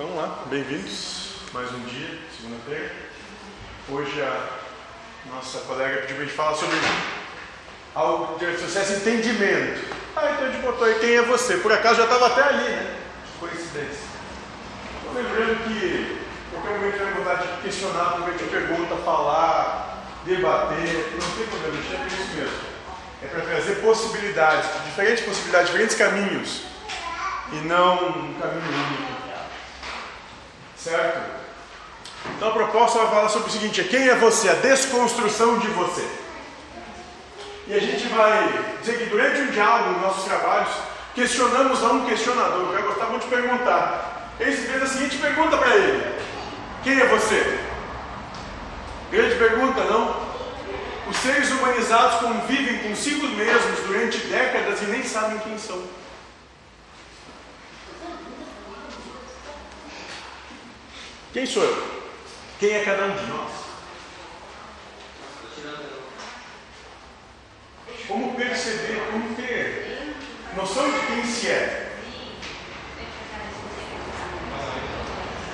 Então, lá, bem-vindos. Mais um dia, segunda-feira. Hoje a nossa colega pediu para a gente falar sobre algo de sucesso entendimento. Ah, então a gente botou aí quem é você. Por acaso já estava até ali, né? Coincidência. Estou lembrando que qualquer momento vai vontade de questionar, a pergunta, falar, debater. Não tem problema, deixa é isso mesmo. É para trazer possibilidades, diferentes possibilidades, diferentes caminhos. E não um caminho único. Certo? Então a proposta vai falar sobre o seguinte: quem é você? A desconstrução de você. E a gente vai dizer que durante um diálogo nos nossos trabalhos, questionamos a um questionador. Eu gostar muito de perguntar. Ele fez a seguinte pergunta para ele: Quem é você? Grande pergunta, não? Os seres humanizados convivem consigo mesmos durante décadas e nem sabem quem são. Quem sou eu? Quem é cada um de nós? Como perceber, como ter noção de quem se é?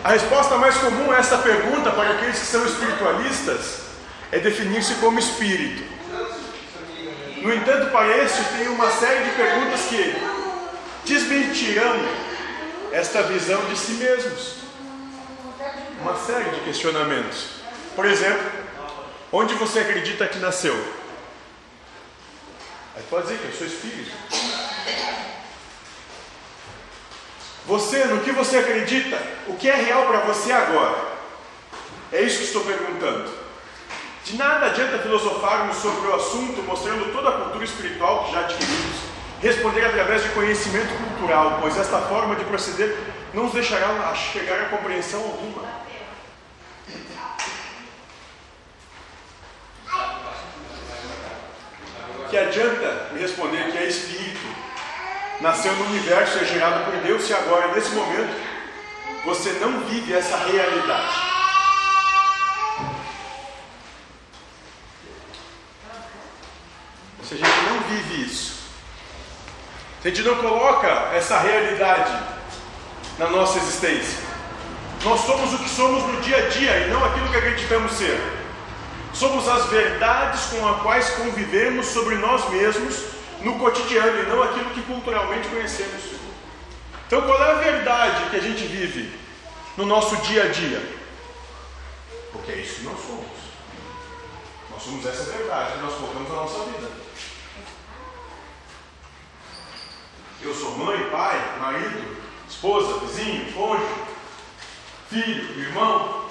A resposta mais comum a essa pergunta para aqueles que são espiritualistas é definir-se como espírito. No entanto, para este tem uma série de perguntas que desmentirão esta visão de si mesmos uma série de questionamentos. Por exemplo, onde você acredita que nasceu? Aí pode dizer que eu sou espírito. Você, no que você acredita? O que é real para você agora? É isso que estou perguntando. De nada adianta filosofarmos sobre o assunto, mostrando toda a cultura espiritual que já adquirimos, responder através de conhecimento cultural, pois esta forma de proceder não nos deixará chegar a compreensão alguma. que adianta me responder que é espírito, nasceu no universo, é gerado por Deus, se agora, nesse momento, você não vive essa realidade. Se a gente não vive isso, se a gente não coloca essa realidade na nossa existência, nós somos o que somos no dia a dia e não aquilo que acreditamos ser. Somos as verdades com as quais convivemos sobre nós mesmos no cotidiano e não aquilo que culturalmente conhecemos. Então, qual é a verdade que a gente vive no nosso dia a dia? Porque é isso que nós somos. Nós somos essa verdade que nós colocamos na nossa vida. Eu sou mãe, pai, marido, esposa, vizinho, cônjuge, filho, irmão,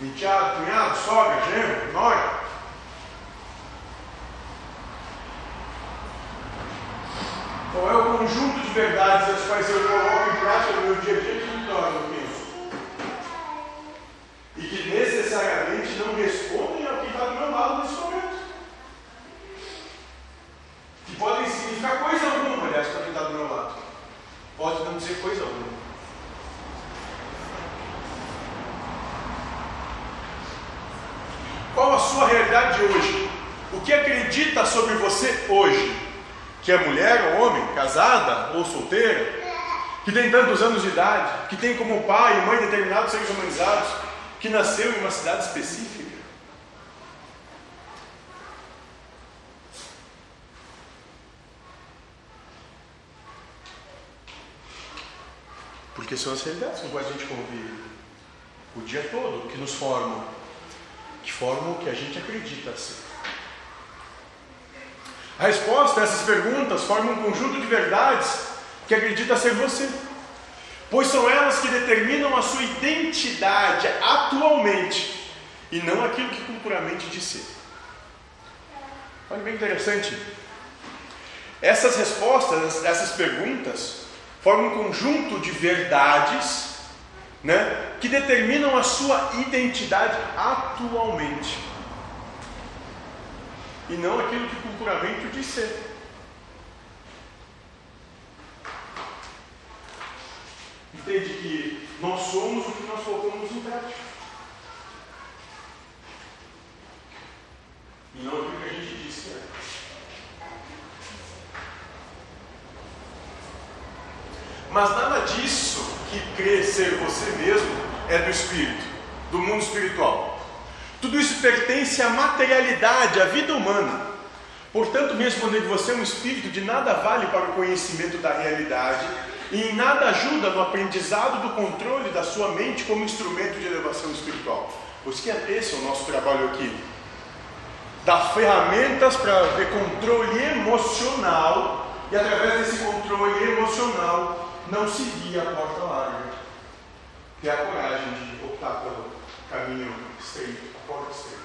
enteado, cunhado, sogra, genro, nora. Qual é o conjunto de verdades as quais eu coloco em prática no meu dia a dia que me tornam quem eu sou? E que necessariamente não respondem ao que está do meu lado nesse momento. Que podem significar coisa alguma, aliás, para quem está do meu lado. Pode não dizer coisa alguma. Qual a sua realidade hoje? O que acredita sobre você hoje? Que é mulher ou homem, casada ou solteira, que tem tantos anos de idade, que tem como pai e mãe determinados seres humanizados, que nasceu em uma cidade específica. Porque são as realidades com as quais a gente convive o dia todo, que nos formam que formam o que a gente acredita ser. A resposta a essas perguntas forma um conjunto de verdades que acredita ser você, pois são elas que determinam a sua identidade atualmente e não aquilo que culturalmente diz ser. Olha bem interessante. Essas respostas, essas perguntas, formam um conjunto de verdades né, que determinam a sua identidade atualmente. E não aquilo que culturalmente o diz ser. Entende que nós somos o que nós colocamos em prática. E não aquilo que a gente diz que é. Mas nada disso que crê ser você mesmo é do espírito, do mundo espiritual. Tudo isso pertence à materialidade, à vida humana. Portanto, mesmo quando você é um espírito, de nada vale para o conhecimento da realidade e em nada ajuda no aprendizado do controle da sua mente como instrumento de elevação espiritual. Por isso que esse é o nosso trabalho aqui. Dar ferramentas para ver controle emocional e através desse controle emocional não seguir a porta larga. Ter a coragem de optar pelo caminho estreito, a porta estreita.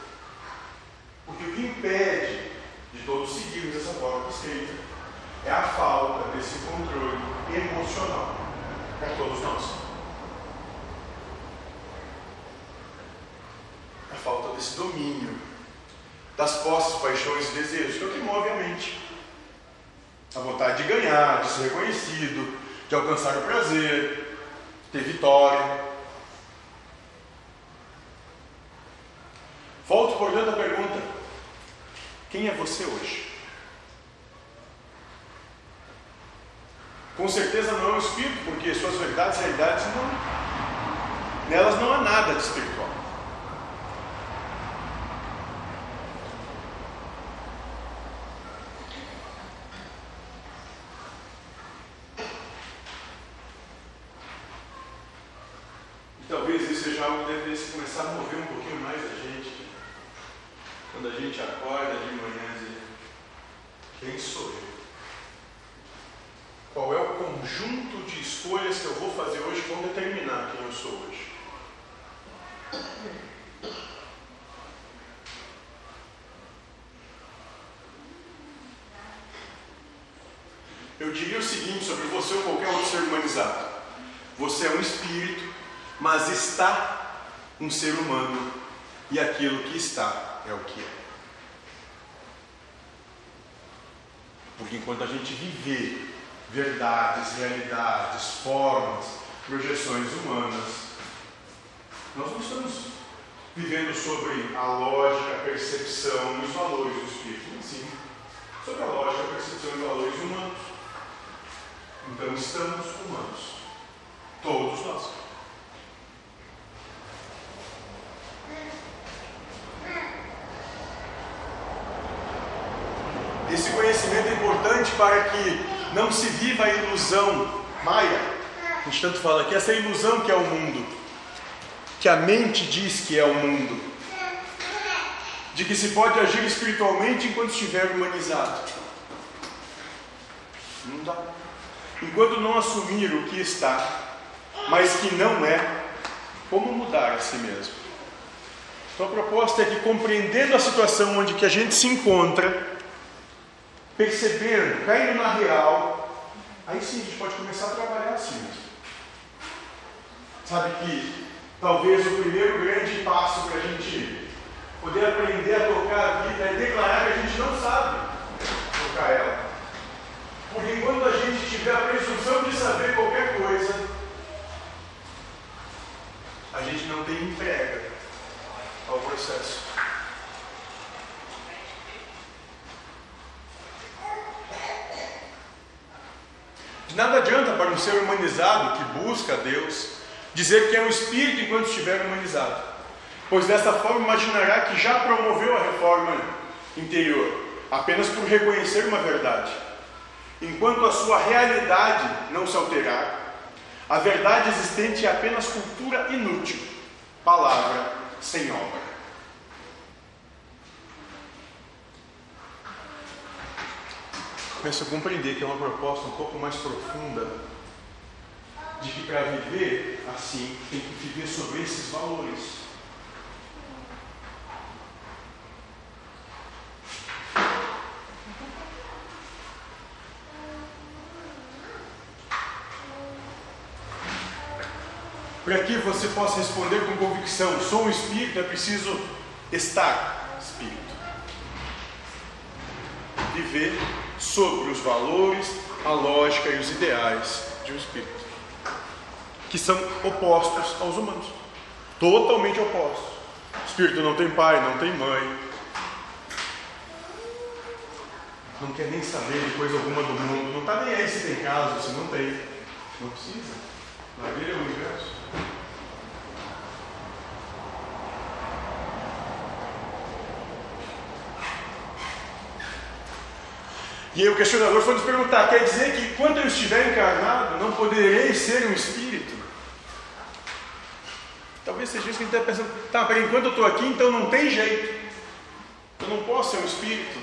Porque o que impede de todos seguirmos essa porta estreita é a falta desse controle emocional para todos nós. A falta desse domínio das posses, paixões e desejos, que é o que move a mente. A vontade de ganhar, de ser reconhecido, de alcançar o prazer, ter vitória. Volto, portanto, à pergunta: quem é você hoje? Com certeza não é o espírito, porque suas verdades e realidades não. Nelas não há nada de espiritual. E talvez isso seja algo que devesse começar a mover um pouquinho mais a gente. Quando a gente acorda de manhã e diz, quem sou eu? Qual é o conjunto de escolhas que eu vou fazer hoje vão determinar quem eu sou hoje? Eu diria o seguinte sobre você ou qualquer outro ser humanizado: você é um espírito, mas está um ser humano, e aquilo que está é o que é. Porque enquanto a gente viver verdades, realidades, formas, projeções humanas. Nós não estamos vivendo sobre a lógica, a percepção e os valores do Espírito, mas sim sobre a lógica, a percepção e os valores humanos. Então estamos humanos. Todos nós. Esse conhecimento é importante para que não se viva a ilusão maia. A gente tanto fala aqui, essa ilusão que é o mundo, que a mente diz que é o mundo, de que se pode agir espiritualmente enquanto estiver humanizado. Não dá. Enquanto não assumir o que está, mas que não é, como mudar a si mesmo? Então a proposta é que compreendendo a situação onde que a gente se encontra, percebendo, caindo na real, aí sim a gente pode começar a trabalhar assim. Sabe que talvez o primeiro grande passo para a gente poder aprender a tocar a vida é declarar que a gente não sabe tocar ela. Porque enquanto a gente tiver a presunção de saber qualquer coisa, a gente não tem entrega ao processo. De nada adianta para um ser humanizado que busca Deus dizer que é um espírito enquanto estiver humanizado, pois dessa forma imaginará que já promoveu a reforma interior, apenas por reconhecer uma verdade. Enquanto a sua realidade não se alterar, a verdade existente é apenas cultura inútil, palavra sem obra. Começo a compreender que é uma proposta um pouco mais profunda de que para viver assim tem que viver sobre esses valores. Para que você possa responder com convicção, sou um espírito, é preciso estar espírito. Viver sobre os valores, a lógica e os ideais de um espírito, que são opostos aos humanos totalmente opostos. O espírito não tem pai, não tem mãe, não quer nem saber de coisa alguma do mundo, não está nem aí se tem casa, se não tem, não precisa. É o universo. E o questionador foi nos perguntar: quer dizer que quando eu estiver encarnado, não poderei ser um espírito? Talvez seja isso que a gente está pensando. Tá, para enquanto eu estou aqui, então não tem jeito. Eu não posso ser um espírito.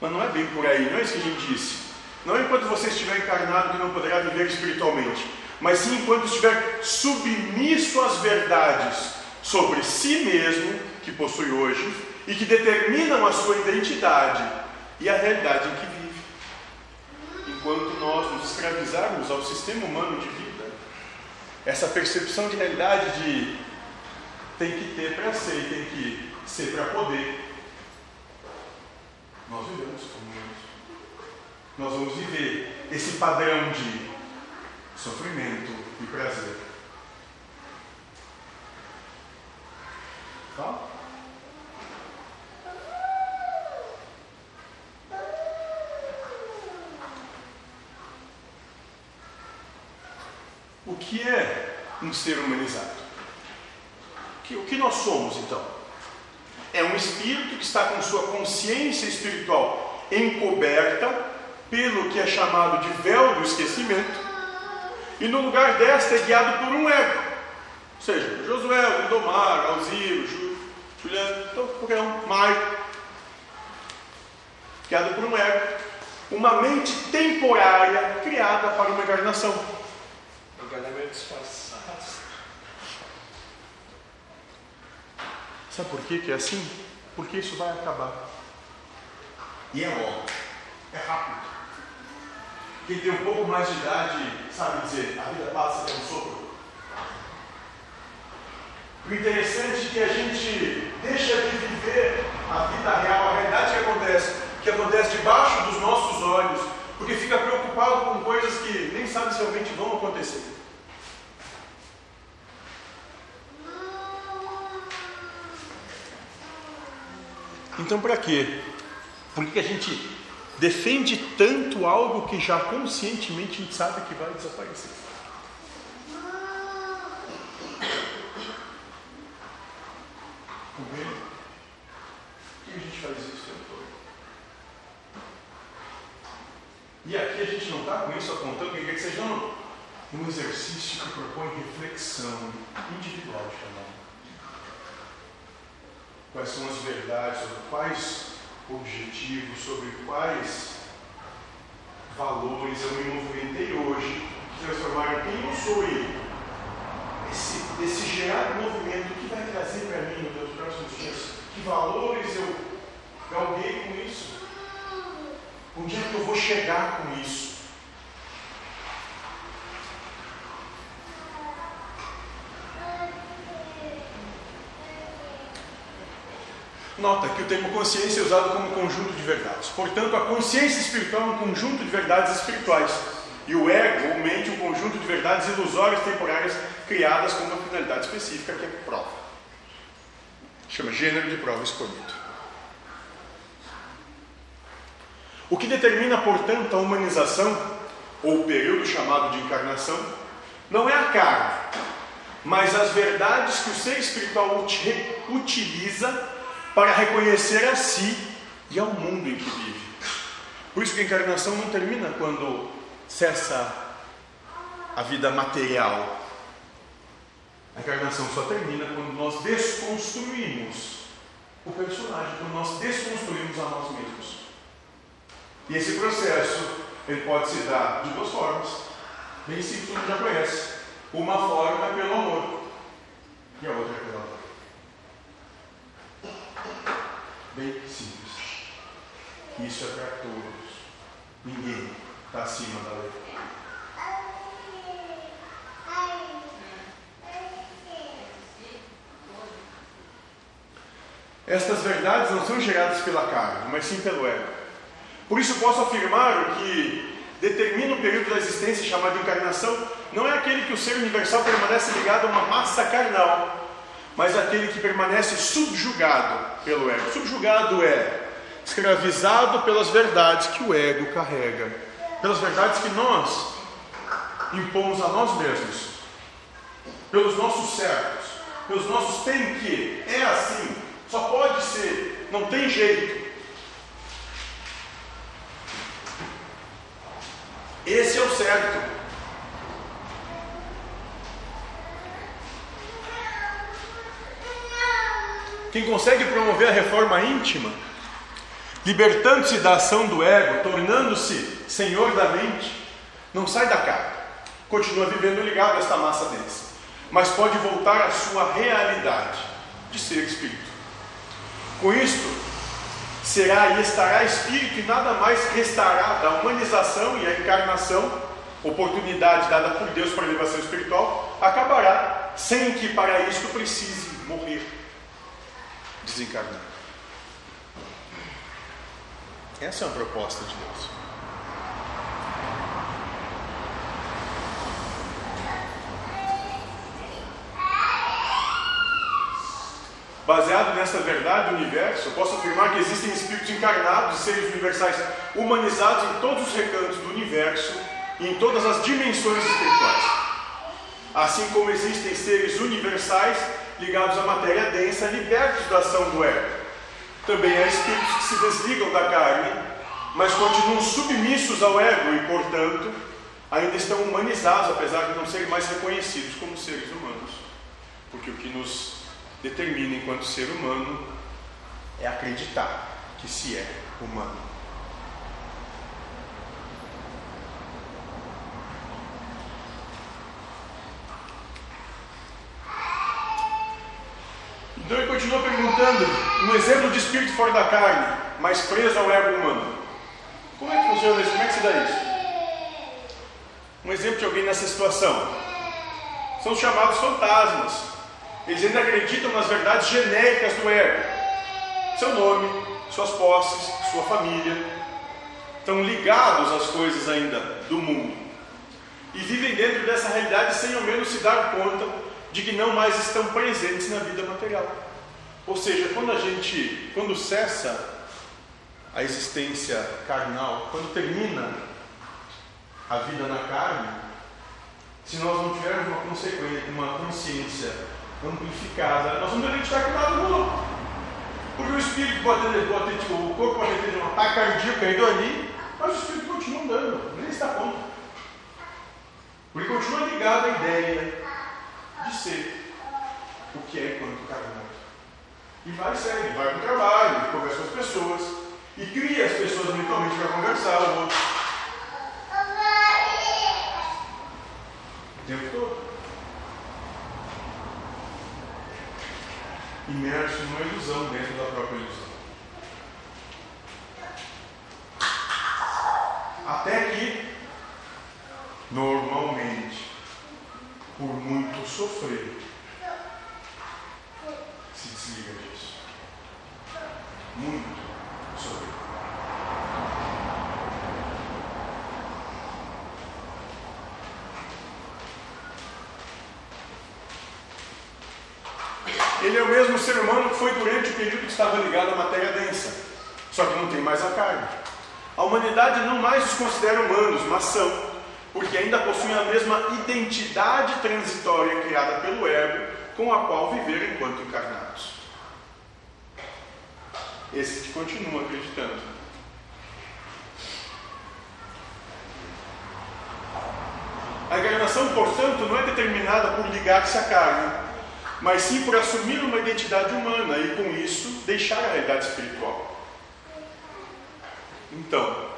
Mas não é bem por aí, não é isso que a gente disse. Não é enquanto você estiver encarnado que não poderá viver espiritualmente, mas sim enquanto estiver submisso às verdades sobre si mesmo que possui hoje e que determinam a sua identidade e a realidade em que vive. Enquanto nós nos escravizarmos ao sistema humano de vida, essa percepção de realidade de tem que ter para ser, tem que ser para poder. Nós vivemos como isso. Nós vamos viver esse padrão de sofrimento e prazer. Que é um ser humanizado? O que nós somos então? É um espírito que está com sua consciência espiritual encoberta pelo que é chamado de véu do esquecimento, e no lugar desta é guiado por um ego. Ou seja, Josué, Lindomar, Alziro, Juliano, então, qualquer um, Maio. Guiado por um ego. Uma mente temporária criada para uma encarnação enganamentos passados. Sabe por que, que é assim? Porque isso vai acabar. E é logo. É rápido. Quem tem um pouco mais de idade sabe dizer, a vida passa como um sopro. O interessante é que a gente deixa de viver a vida real, a realidade que acontece, que acontece debaixo dos nossos olhos, porque fica preocupado com coisas que nem sabe se realmente vão acontecer. Então, para quê? Por que a gente defende tanto algo que já conscientemente a gente sabe que vai desaparecer? Compreende? Por que a gente faz isso o tempo todo? E aqui a gente não está com isso apontando que quer que seja um, um exercício que propõe reflexão individual um quais são as verdades, sobre quais objetivos, sobre quais valores eu me movimentei hoje, que transformaram quem eu sou e esse, esse gerar movimento, que vai trazer para mim nos próximos dias? Que valores eu galguei com isso? Onde é que eu vou chegar com isso? Nota que o termo consciência é usado como conjunto de verdades. Portanto, a consciência espiritual é um conjunto de verdades espirituais. E o ego, ou mente, um conjunto de verdades ilusórias temporárias criadas com uma finalidade específica que é prova. Chama gênero de prova escolhido. O que determina, portanto, a humanização, ou o período chamado de encarnação, não é a carne, mas as verdades que o ser espiritual utiliza para reconhecer a si e ao mundo em que vive. Por isso que a encarnação não termina quando cessa a vida material. A encarnação só termina quando nós desconstruímos o personagem, quando nós desconstruímos a nós mesmos. E esse processo ele pode se dar de duas formas, bem simples, como já conhece. Uma forma é pelo amor e a outra é pela dor. Bem simples. Isso é para todos. Ninguém está acima da lei. Estas verdades não são geradas pela carne, mas sim pelo ego. Por isso posso afirmar que determina o período da existência chamado encarnação, não é aquele que o ser universal permanece ligado a uma massa carnal, mas aquele que permanece subjugado pelo ego. Subjugado é escravizado pelas verdades que o ego carrega, pelas verdades que nós impomos a nós mesmos, pelos nossos certos, pelos nossos tem que, é assim, só pode ser, não tem jeito. Esse é o certo. Quem consegue promover a reforma íntima, libertando-se da ação do ego, tornando-se senhor da mente, não sai da carne, continua vivendo ligado a esta massa densa, mas pode voltar à sua realidade de ser espírito. Com isto, será e estará espírito e nada mais restará da humanização e a encarnação, oportunidade dada por Deus para a elevação espiritual, acabará sem que para isto precise morrer desencarnar. Essa é uma proposta de Deus. Baseado nessa verdade do universo, eu posso afirmar que existem espíritos encarnados e seres universais humanizados em todos os recantos do universo e em todas as dimensões espirituais. Assim como existem seres universais ligados à matéria densa, libertos da ação do ego. Também há espíritos que se desligam da carne, mas continuam submissos ao ego e, portanto, ainda estão humanizados, apesar de não serem mais reconhecidos como seres humanos. Porque o que nos determina enquanto ser humano é acreditar que se é humano. Então ele continua perguntando: um exemplo de espírito fora da carne, mas preso ao ego humano. Como é que funciona isso? Como é que se dá isso? Um exemplo de alguém nessa situação são os chamados fantasmas. Eles ainda acreditam nas verdades genéricas do ego: seu nome, suas posses, sua família. Estão ligados às coisas ainda do mundo e vivem dentro dessa realidade sem ao menos se dar conta de que não mais estão presentes na vida material. Ou seja, quando a gente, quando cessa a existência carnal, quando termina a vida na carne, se nós não tivermos uma uma consciência amplificada, nós vamos acreditar que nada mudou. Porque o espírito pode ter, pode ter o corpo pode ter um ataque cardíaco indo ali, mas o espírito continua andando, nem está conta. Porque continua ligado à ideia de ser o que é enquanto carnal. E vai segue, vai para o trabalho, conversa com as pessoas, e cria as pessoas mentalmente para conversar o outro. O tempo todo. Imerso numa ilusão dentro da própria ilusão. Até que, normalmente, por muito sofrer, se desliga disso. Muito sofrer. Ele é o mesmo ser humano que foi durante o período que estava ligado à matéria densa, só que não tem mais a carne. A humanidade não mais os considera humanos, mas são porque ainda possuem a mesma identidade transitória criada pelo ego com a qual viveram enquanto encarnados. Esses que continuam acreditando. A encarnação, portanto, não é determinada por ligar-se à carne, mas sim por assumir uma identidade humana e, com isso, deixar a realidade espiritual. Então,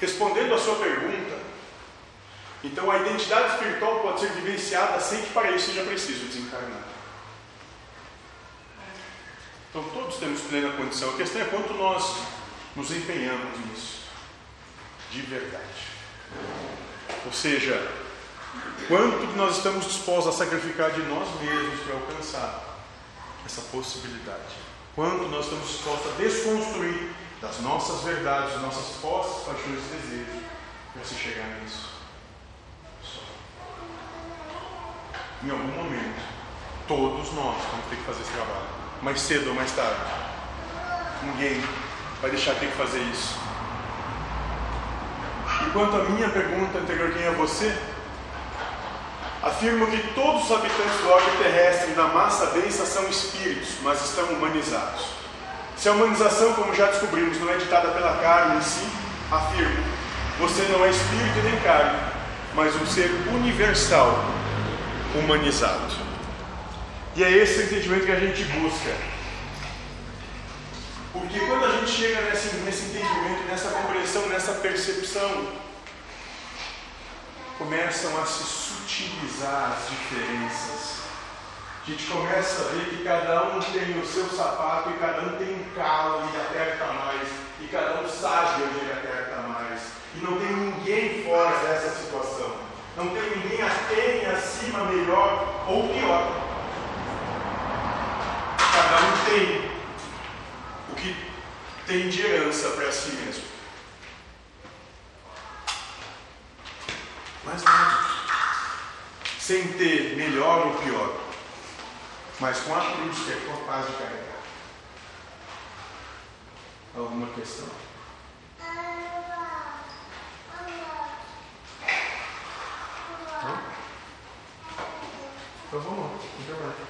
respondendo à sua pergunta, então a identidade espiritual pode ser vivenciada sem que para isso seja preciso desencarnar. Então todos temos plena condição. A questão é quanto nós nos empenhamos nisso. De verdade. Ou seja, quanto nós estamos dispostos a sacrificar de nós mesmos para alcançar essa possibilidade. Quanto nós estamos dispostos a desconstruir das nossas verdades, das nossas posses, paixões e desejos para se chegar nisso. em algum momento, todos nós vamos ter que fazer esse trabalho, mais cedo ou mais tarde. Ninguém vai deixar de ter que fazer isso. E quanto à minha pergunta anterior, quem é você? Afirma que todos os habitantes do orbe terrestre da massa densa são espíritos, mas estão humanizados. Se a humanização, como já descobrimos, não é ditada pela carne em si, afirmo, você não é espírito nem carne, mas um ser universal, humanizado. E é esse o entendimento que a gente busca. Porque quando a gente chega nesse, nesse entendimento, nessa compreensão, nessa percepção, começam a se sutilizar as diferenças. A gente começa a ver que cada um tem o seu sapato e cada um tem um calo e aperta mais, e cada um sabe onde ele aperta mais. E não tem ninguém fora dessa situação. Não tem ninguém aquém, acima, melhor ou pior. Cada um tem o que tem de herança para si mesmo. Mas nada. Sem ter melhor ou pior. Mas com a cruz que é capaz de carregar. Alguma questão? Então vamos lá, intervalo.